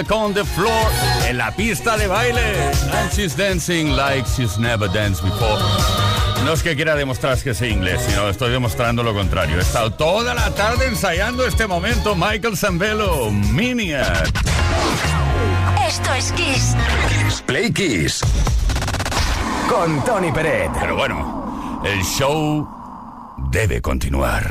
Maniac on the Floor en la pista de baile. And she's dancing like she's never danced before. No es que quiera demostrar que sé inglés, sino estoy demostrando lo contrario. He estado toda la tarde ensayando este momento Michael Zambello, Maniac. Esto es Kiss. Kiss Play Kiss. Con Tony Peret. Pero bueno, el show debe continuar.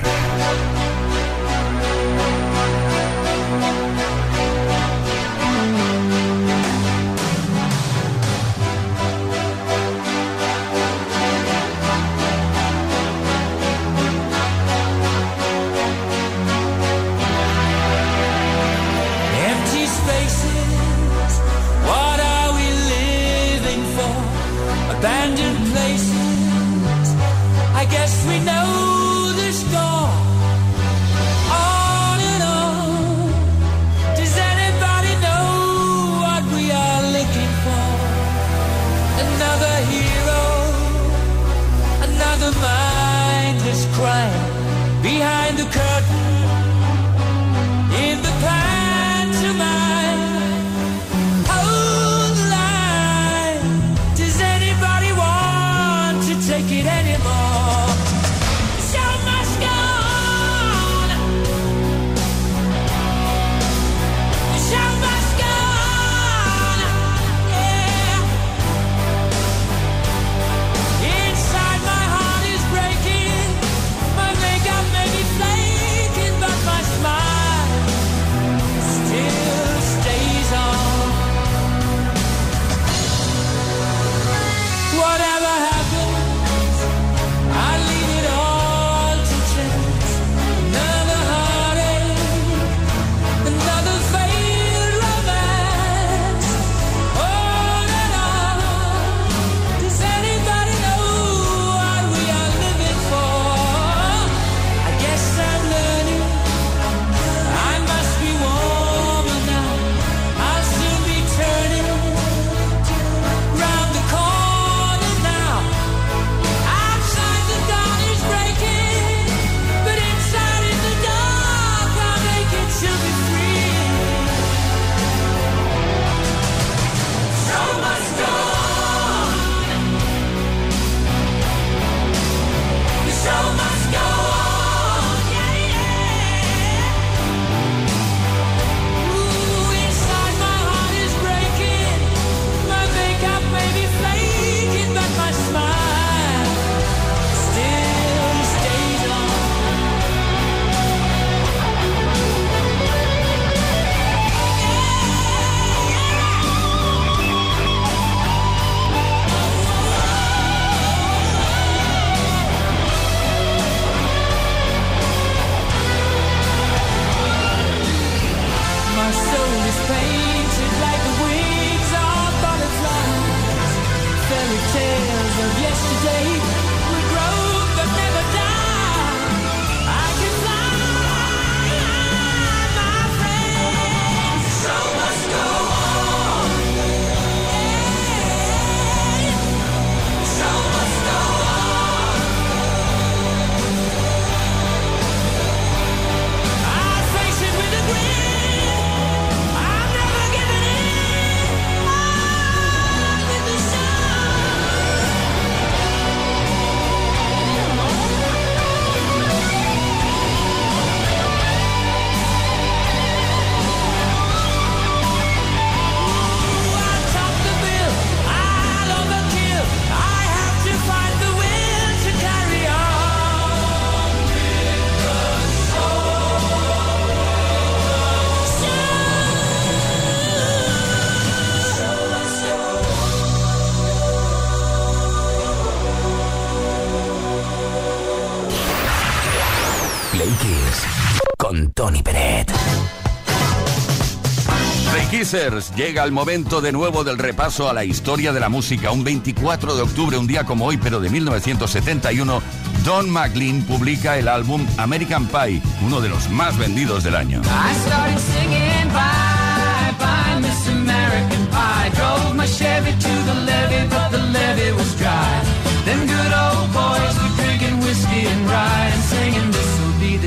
Llega el momento de nuevo del repaso a la historia de la música. Un 24 de octubre, un día como hoy, pero de 1971, Don McLean publica el álbum American Pie, uno de los más vendidos del año.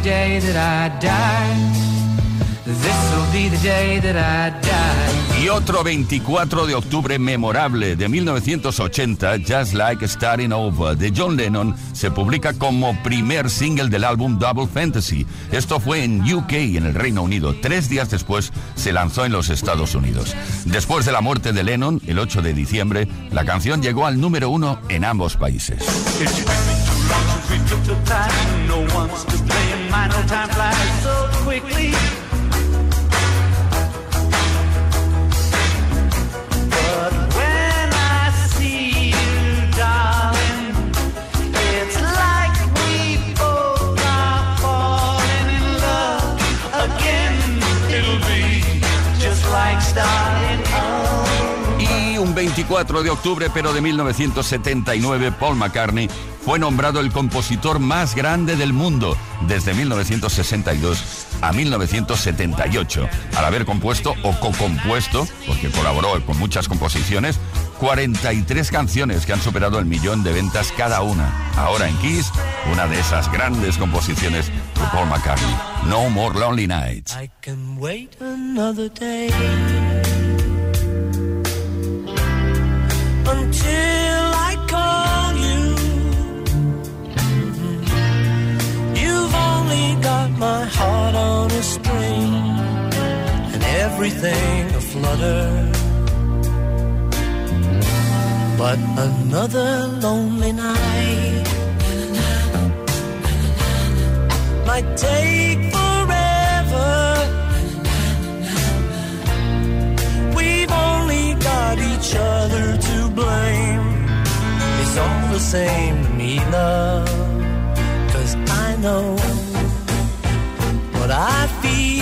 day that I die. Y otro 24 de octubre memorable de 1980, Just Like Starting Over, de John Lennon, se publica como primer single del álbum Double Fantasy. Esto fue en UK, en el Reino Unido. Tres días después se lanzó en los Estados Unidos. Después de la muerte de Lennon, el 8 de diciembre, la canción llegó al número uno en ambos países. 24 de octubre, pero de 1979, Paul McCartney fue nombrado el compositor más grande del mundo desde 1962 a 1978, al haber compuesto o co-compuesto, porque colaboró con muchas composiciones, 43 canciones que han superado el millón de ventas cada una. Ahora en Kiss, una de esas grandes composiciones de Paul McCartney, No More Lonely Nights. Everything aflutter. But another lonely night might take got each other to blame. It's all the same to me, love. Cause I know what I feel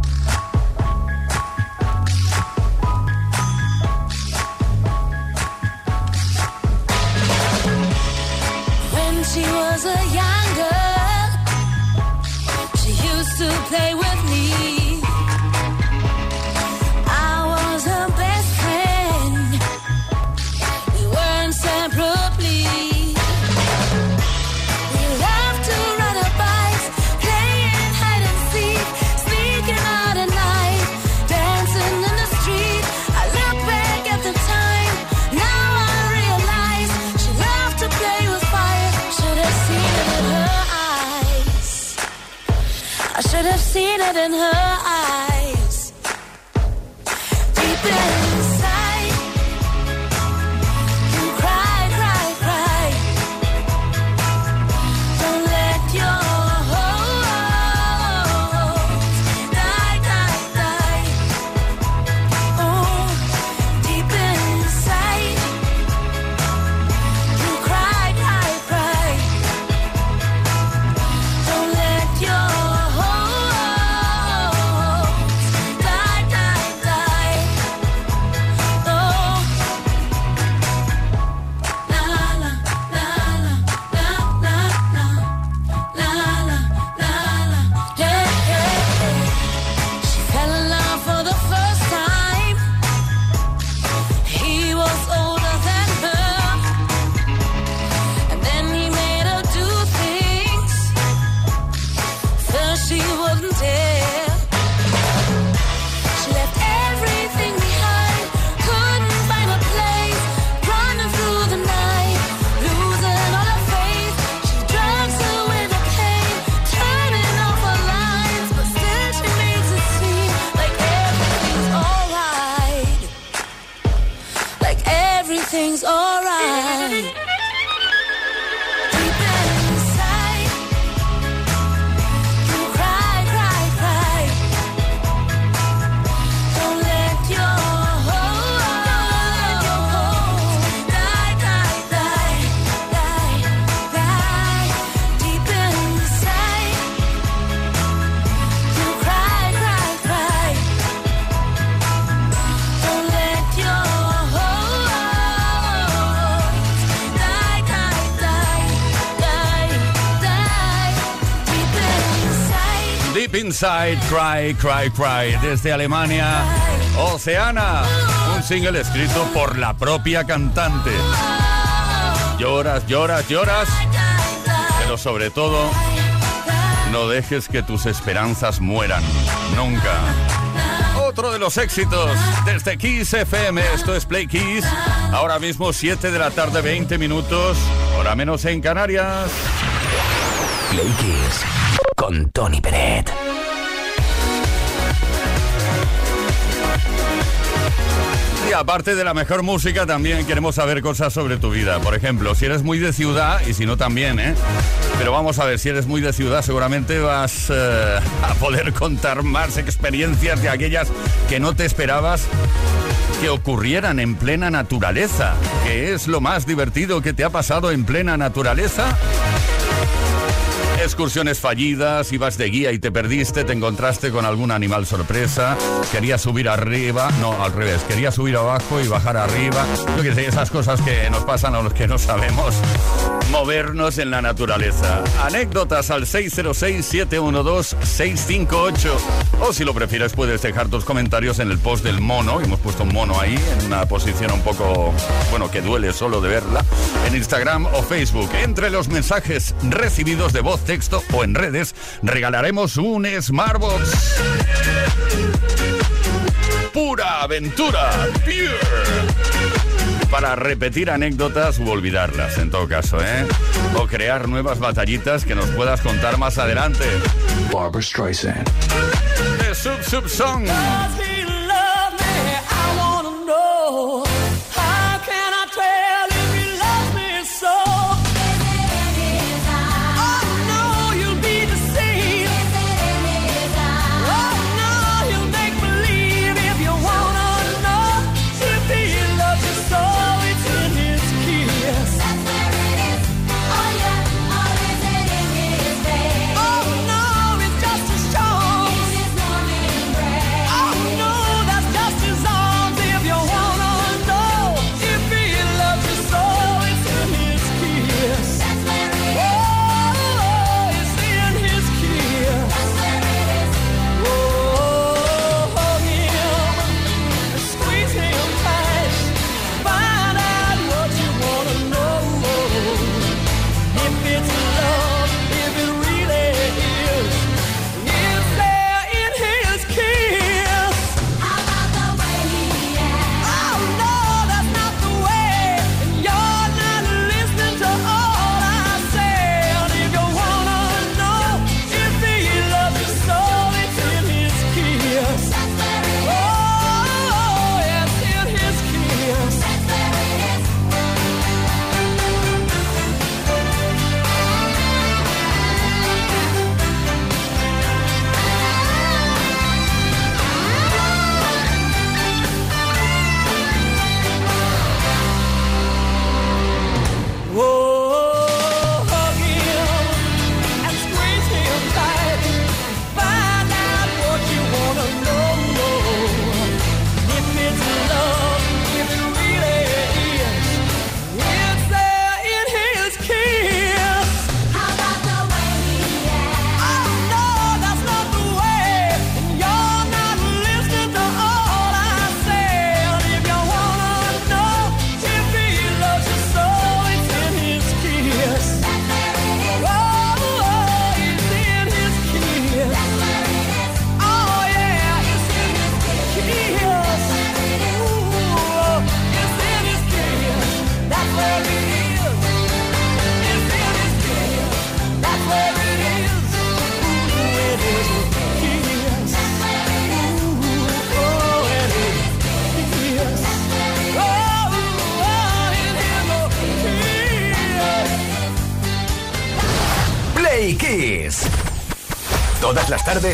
than her. Inside, Cry, Cry, Cry, desde Alemania, Oceana, un single escrito por la propia cantante. Lloras, lloras, lloras, pero sobre todo, no dejes que tus esperanzas mueran, nunca. Otro de los éxitos desde Kiss FM, esto es Play Kiss, ahora mismo 7 de la tarde, 20 minutos, hora menos en Canarias. Play Kiss con Tony Peret. Aparte de la mejor música, también queremos saber cosas sobre tu vida. Por ejemplo, si eres muy de ciudad, y si no también, ¿eh? Pero vamos a ver, si eres muy de ciudad, seguramente vas eh, a poder contar más experiencias de aquellas que no te esperabas que ocurrieran en plena naturaleza. ¿Qué es lo más divertido que te ha pasado en plena naturaleza? Excursiones fallidas, ibas de guía y te perdiste, te encontraste con algún animal sorpresa, querías subir arriba, no, al revés, querías subir abajo y bajar arriba. Yo que sé, esas cosas que nos pasan a los que no sabemos movernos en la naturaleza. Anécdotas al 606-712-658. O si lo prefieres, puedes dejar tus comentarios en el post del mono. Hemos puesto un mono ahí, en una posición un poco, bueno, que duele solo de verla. En Instagram o Facebook. Entre los mensajes recibidos de voz, texto o en redes, regalaremos un Smartbox. Pura aventura. Pure para repetir anécdotas u olvidarlas, en todo caso, ¿eh? O crear nuevas batallitas que nos puedas contar más adelante. Barbara Streisand. The Sub Sub Song.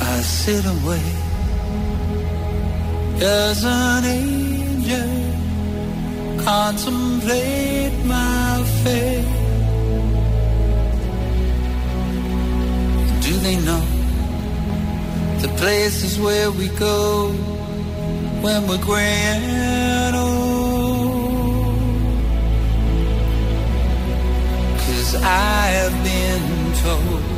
I sit away as an angel, contemplate my fate. Do they know the places where we go when we're gray and old? Cause I have been told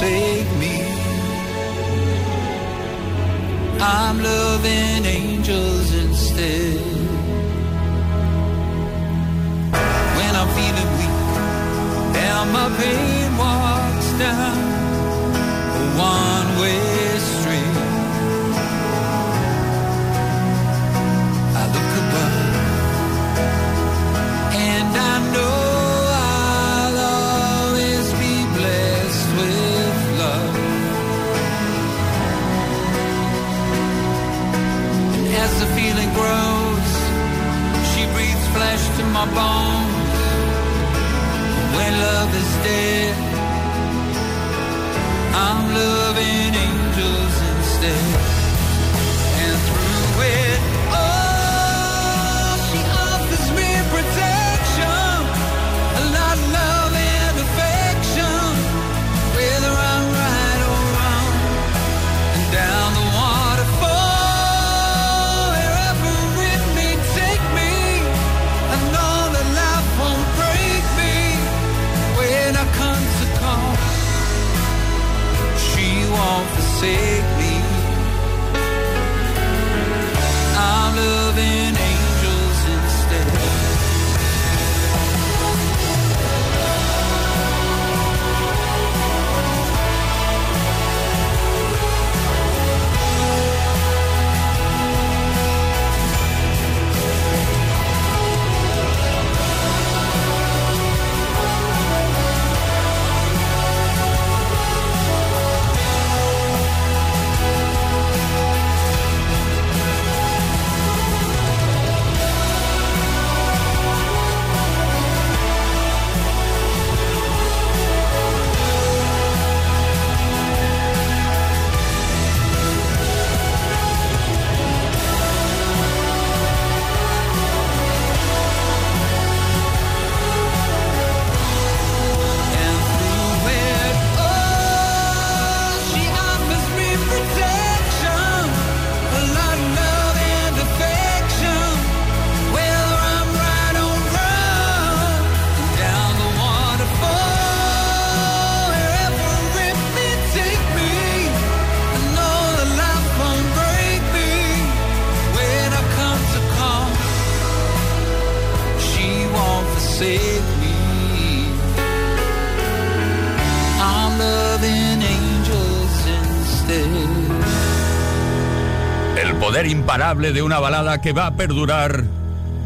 forsake me. I'm loving angels instead. When I'm feeling weak and my pain walks down one way. my bones when love is dead. I'm loving angels instead, and through it. de una balada que va a perdurar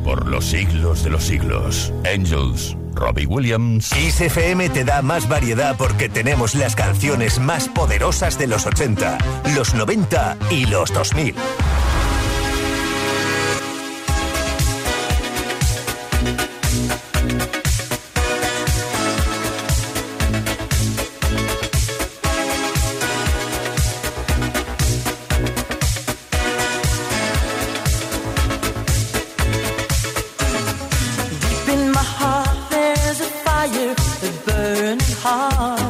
por los siglos de los siglos. Angels. Robbie Williams. XFM te da más variedad porque tenemos las canciones más poderosas de los 80, los 90 y los 2000. heart.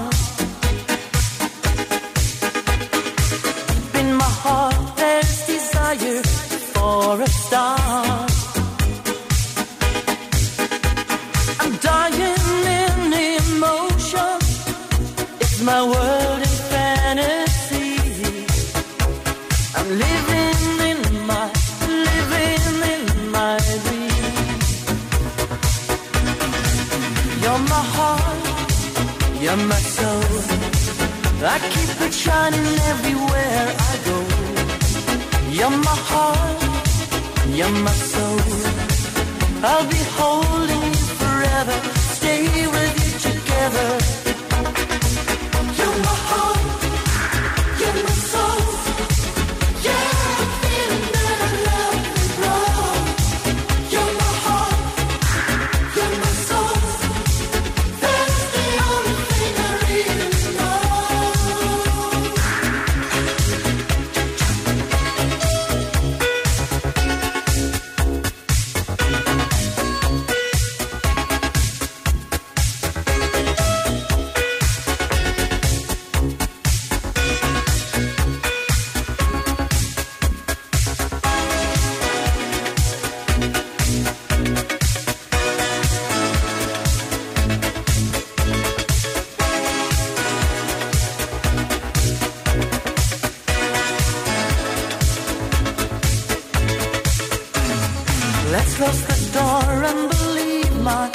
Close the door and believe my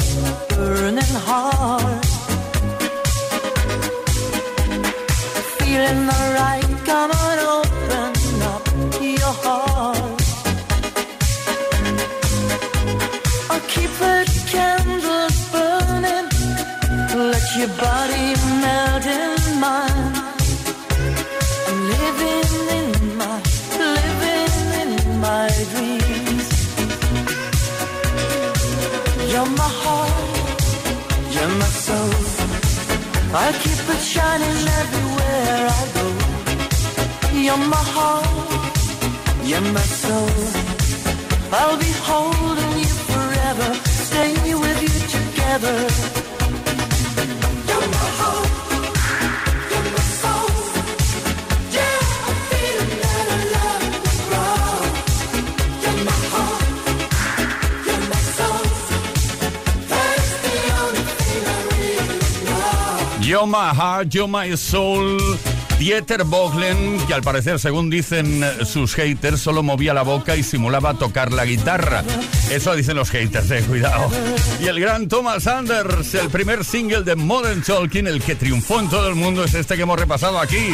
burning heart. Feeling alright, in my soul. I'll be holding you forever, stay with you together. You're my. You're my heart, you're my soul. Dieter Bohlen, que al parecer, según dicen sus haters, solo movía la boca y simulaba tocar la guitarra. Eso dicen los haters, eh, cuidado. Y el gran Thomas Anders, el primer single de Modern Talking, el que triunfó en todo el mundo, es este que hemos repasado aquí.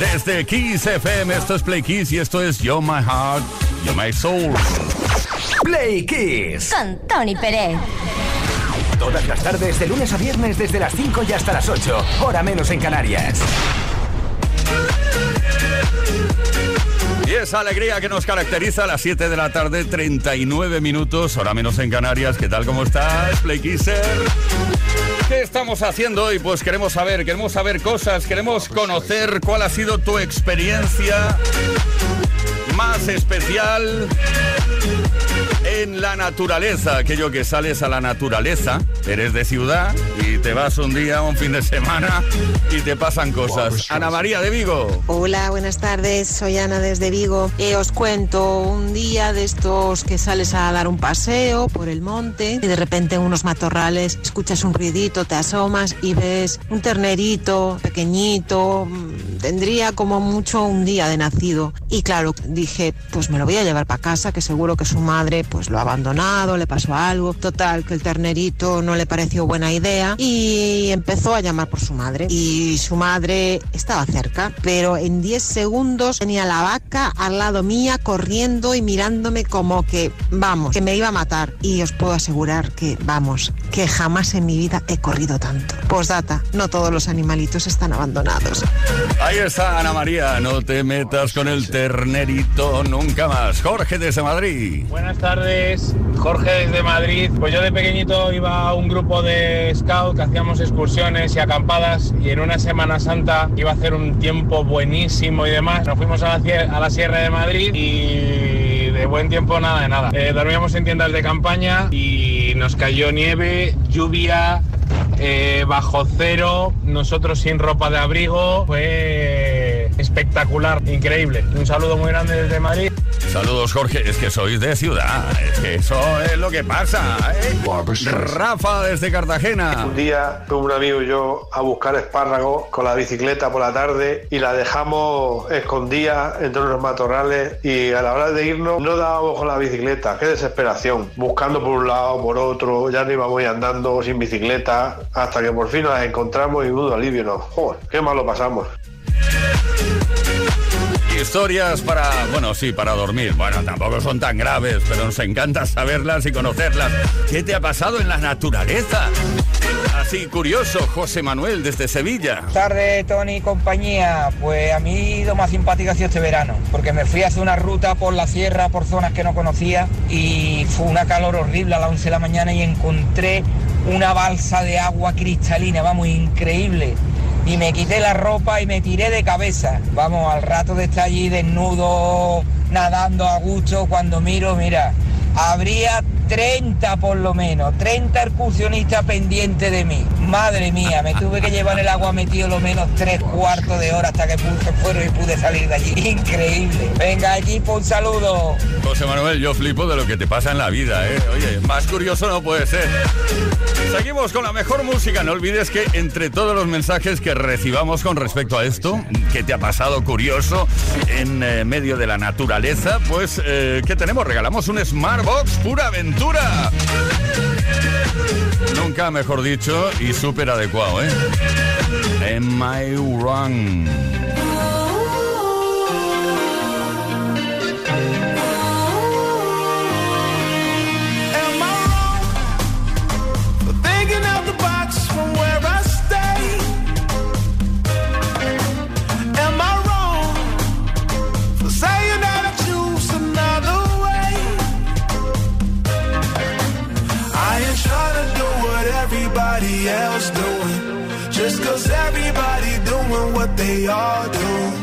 Desde Kiss FM, esto es Play Kiss y esto es Yo My Heart, Yo My Soul. Play Kiss. Con Tony Pérez. Todas las tardes, de lunes a viernes, desde las 5 y hasta las 8. Hora menos en Canarias. Y esa alegría que nos caracteriza a las 7 de la tarde, 39 minutos, hora menos en Canarias. ¿Qué tal? ¿Cómo estás, Play Kisser? ¿Qué estamos haciendo hoy? Pues queremos saber, queremos saber cosas, queremos conocer cuál ha sido tu experiencia más especial en la naturaleza, aquello que sales a la naturaleza, eres de ciudad y te vas un día, un fin de semana y te pasan cosas. Ana María de Vigo. Hola, buenas tardes. Soy Ana desde Vigo. Eh, os cuento un día de estos que sales a dar un paseo por el monte y de repente en unos matorrales escuchas un ruidito, te asomas y ves un ternerito pequeñito, mm, tendría como mucho un día de nacido. Y claro, dije, pues me lo voy a llevar para casa, que seguro que su madre pues lo ha abandonado, le pasó algo. Total, que el ternerito no le pareció buena idea y empezó a llamar por su madre. Y su madre estaba cerca, pero en 10 segundos tenía la vaca al lado mía corriendo y mirándome como que, vamos, que me iba a matar. Y os puedo asegurar que, vamos, que jamás en mi vida he corrido tanto. Postdata, no todos los animalitos están abandonados. Ahí está Ana María, no te metas con el ternerito nunca más. Jorge desde Madrid. Buenas tardes, Jorge desde Madrid. Pues yo de pequeñito iba a un grupo de scout que hacíamos excursiones y acampadas y en una Semana Santa iba a hacer un tiempo buenísimo y demás. Nos fuimos a la, Sierra de Madrid y de buen tiempo nada de nada. Eh, dormíamos en tiendas de campaña y nos cayó nieve, lluvia, eh, bajo cero, nosotros sin ropa de abrigo. Fue espectacular, increíble. Un saludo muy grande desde Madrid. Saludos Jorge, es que sois de ciudad, es que eso es lo que pasa. ¿eh? Rafa desde Cartagena. Un día fue un amigo y yo a buscar espárragos con la bicicleta por la tarde y la dejamos escondida entre unos matorrales y a la hora de irnos no dábamos con la bicicleta, qué desesperación, buscando por un lado, por otro, ya no íbamos andando sin bicicleta hasta que por fin nos encontramos y un alivio nos, joder, qué mal lo pasamos. Historias para, bueno, sí, para dormir. Bueno, tampoco son tan graves, pero nos encanta saberlas y conocerlas. ¿Qué te ha pasado en la naturaleza? Así curioso, José Manuel desde Sevilla. Tarde, Tony y compañía. Pues a mí lo más simpático ha sido este verano, porque me fui a hacer una ruta por la sierra, por zonas que no conocía, y fue una calor horrible a las 11 de la mañana y encontré una balsa de agua cristalina, vamos, increíble. Y me quité la ropa y me tiré de cabeza. Vamos, al rato de estar allí desnudo, nadando a gusto, cuando miro, mira, habría 30 por lo menos, 30 excursionistas pendientes de mí. Madre mía, me tuve que llevar el agua metido lo menos tres cuartos de hora hasta que puse fueron y pude salir de allí. Increíble. Venga allí pues, un saludo. José Manuel, yo flipo de lo que te pasa en la vida, ¿eh? Oye, más curioso no puede ser. Seguimos con la mejor música. No olvides que entre todos los mensajes que recibamos con respecto a esto, que te ha pasado curioso en eh, medio de la naturaleza, pues eh, que tenemos, regalamos un Smartbox pura aventura Nunca mejor dicho y súper adecuado, ¿eh? Am I wrong? we all do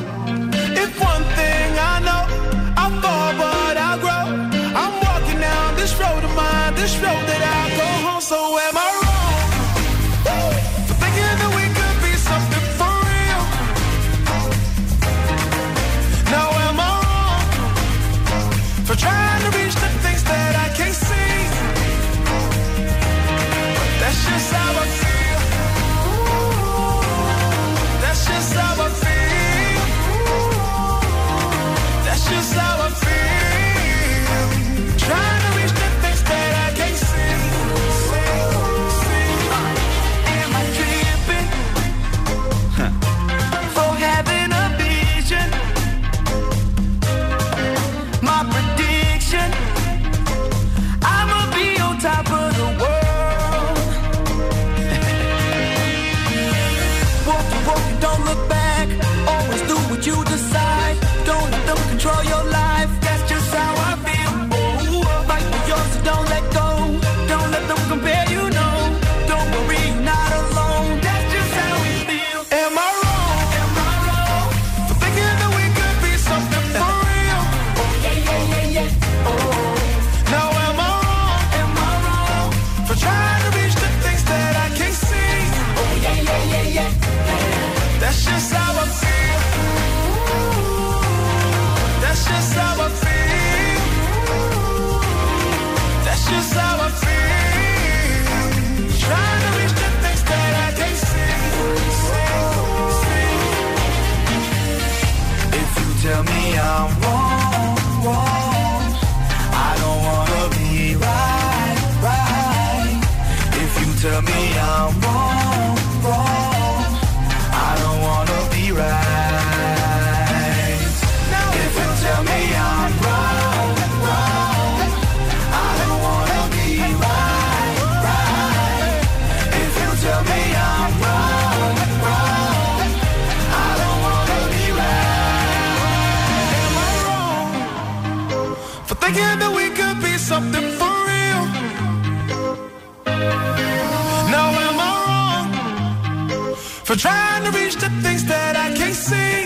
for thinking that we could be something for real. Now am I wrong for trying to reach the things that I can't see?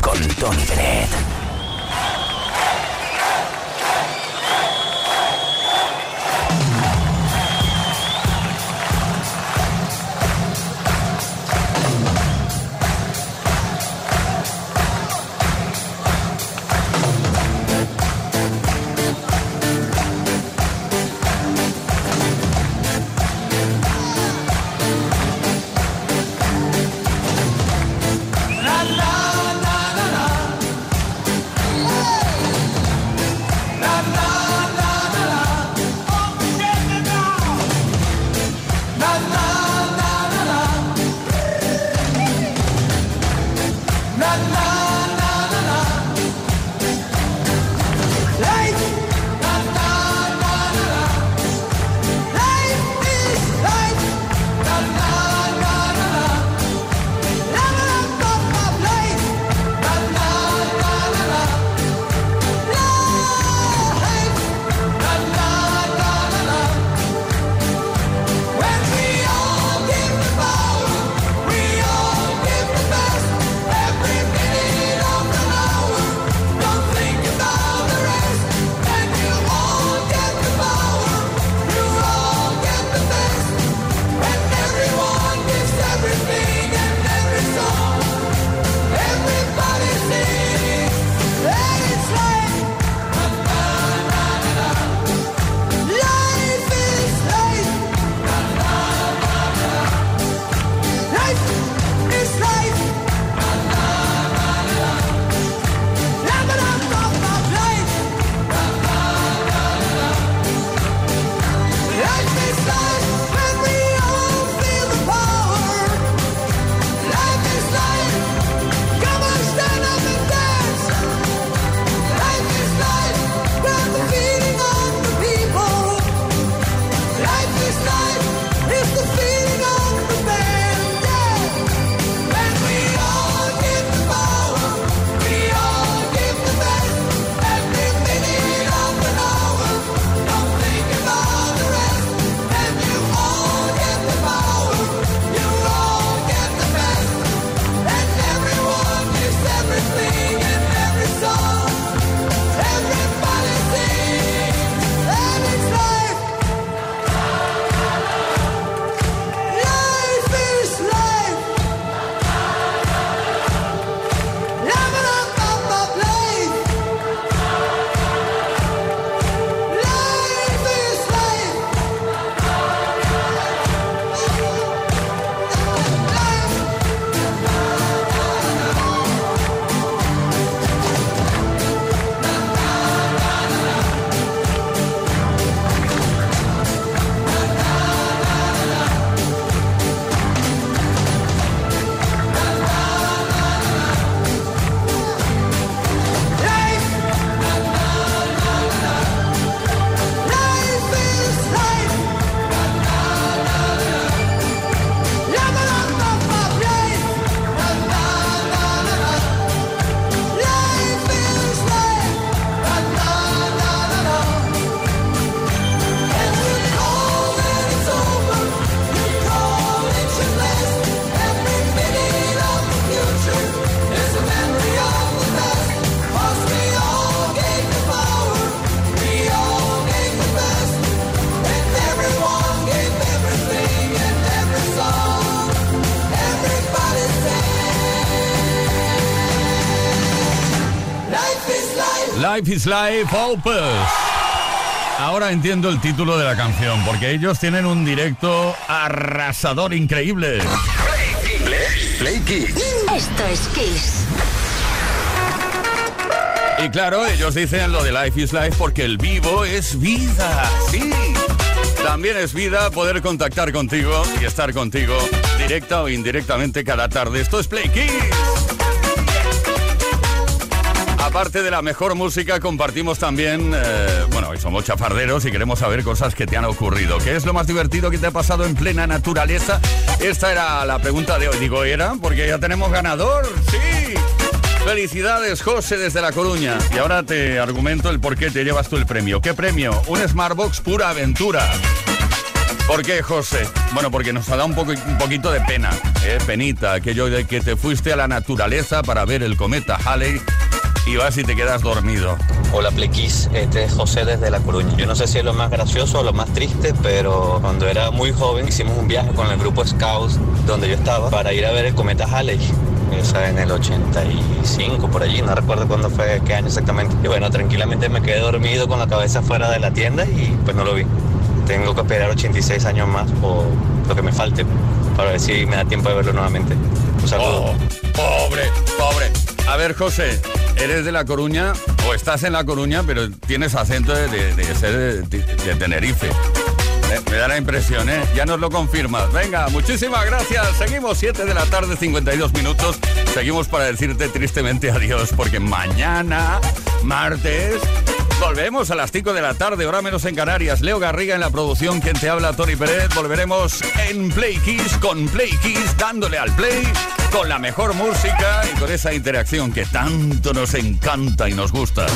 con Tony Pérez. Life is Life Opus. Ahora entiendo el título de la canción, porque ellos tienen un directo arrasador increíble. Play Kiss. Esto es Kiss. Y claro, ellos dicen lo de Life is Life porque el vivo es vida. Sí. También es vida poder contactar contigo y estar contigo directa o indirectamente cada tarde. Esto es Play Kiss. Aparte de la mejor música, compartimos también, eh, bueno, hoy somos chafarderos y queremos saber cosas que te han ocurrido. ¿Qué es lo más divertido que te ha pasado en plena naturaleza? Esta era la pregunta de hoy. Digo, ¿era? Porque ya tenemos ganador. Sí. Felicidades, José, desde La Coruña. Y ahora te argumento el por qué te llevas tú el premio. ¿Qué premio? Un Smartbox pura aventura. ¿Por qué, José? Bueno, porque nos ha dado un, poco, un poquito de pena, ¿eh? penita, aquello de que te fuiste a la naturaleza para ver el cometa Halley y vas y te quedas dormido. Hola Plequis, este es José desde La Coruña. Yo no sé si es lo más gracioso o lo más triste, pero cuando era muy joven hicimos un viaje con el grupo Scouts donde yo estaba para ir a ver el cometa Halley. Esa en el 85, por allí, no recuerdo cuándo fue, qué año exactamente. Y bueno, tranquilamente me quedé dormido con la cabeza fuera de la tienda y pues no lo vi. Tengo que esperar 86 años más o lo que me falte para ver si me da tiempo de verlo nuevamente. Un saludo. Pobre, pobre. A ver, José, eres de La Coruña o estás en La Coruña, pero tienes acento de, de- ser de, Tenerife. Me da la impresión, ¿eh? Ya nos lo confirmas. Venga, muchísimas gracias. Seguimos 7 de la tarde, 52 minutos. Seguimos para decirte tristemente adiós, porque mañana, martes, volvemos a las 5 de la tarde, hora menos en Canarias. Leo Garriga en la producción, quien te habla, Tony Pérez. Volveremos en Play Kiss con Play Kiss, dándole al play, con la mejor música y con esa interacción que tanto nos encanta y nos gusta.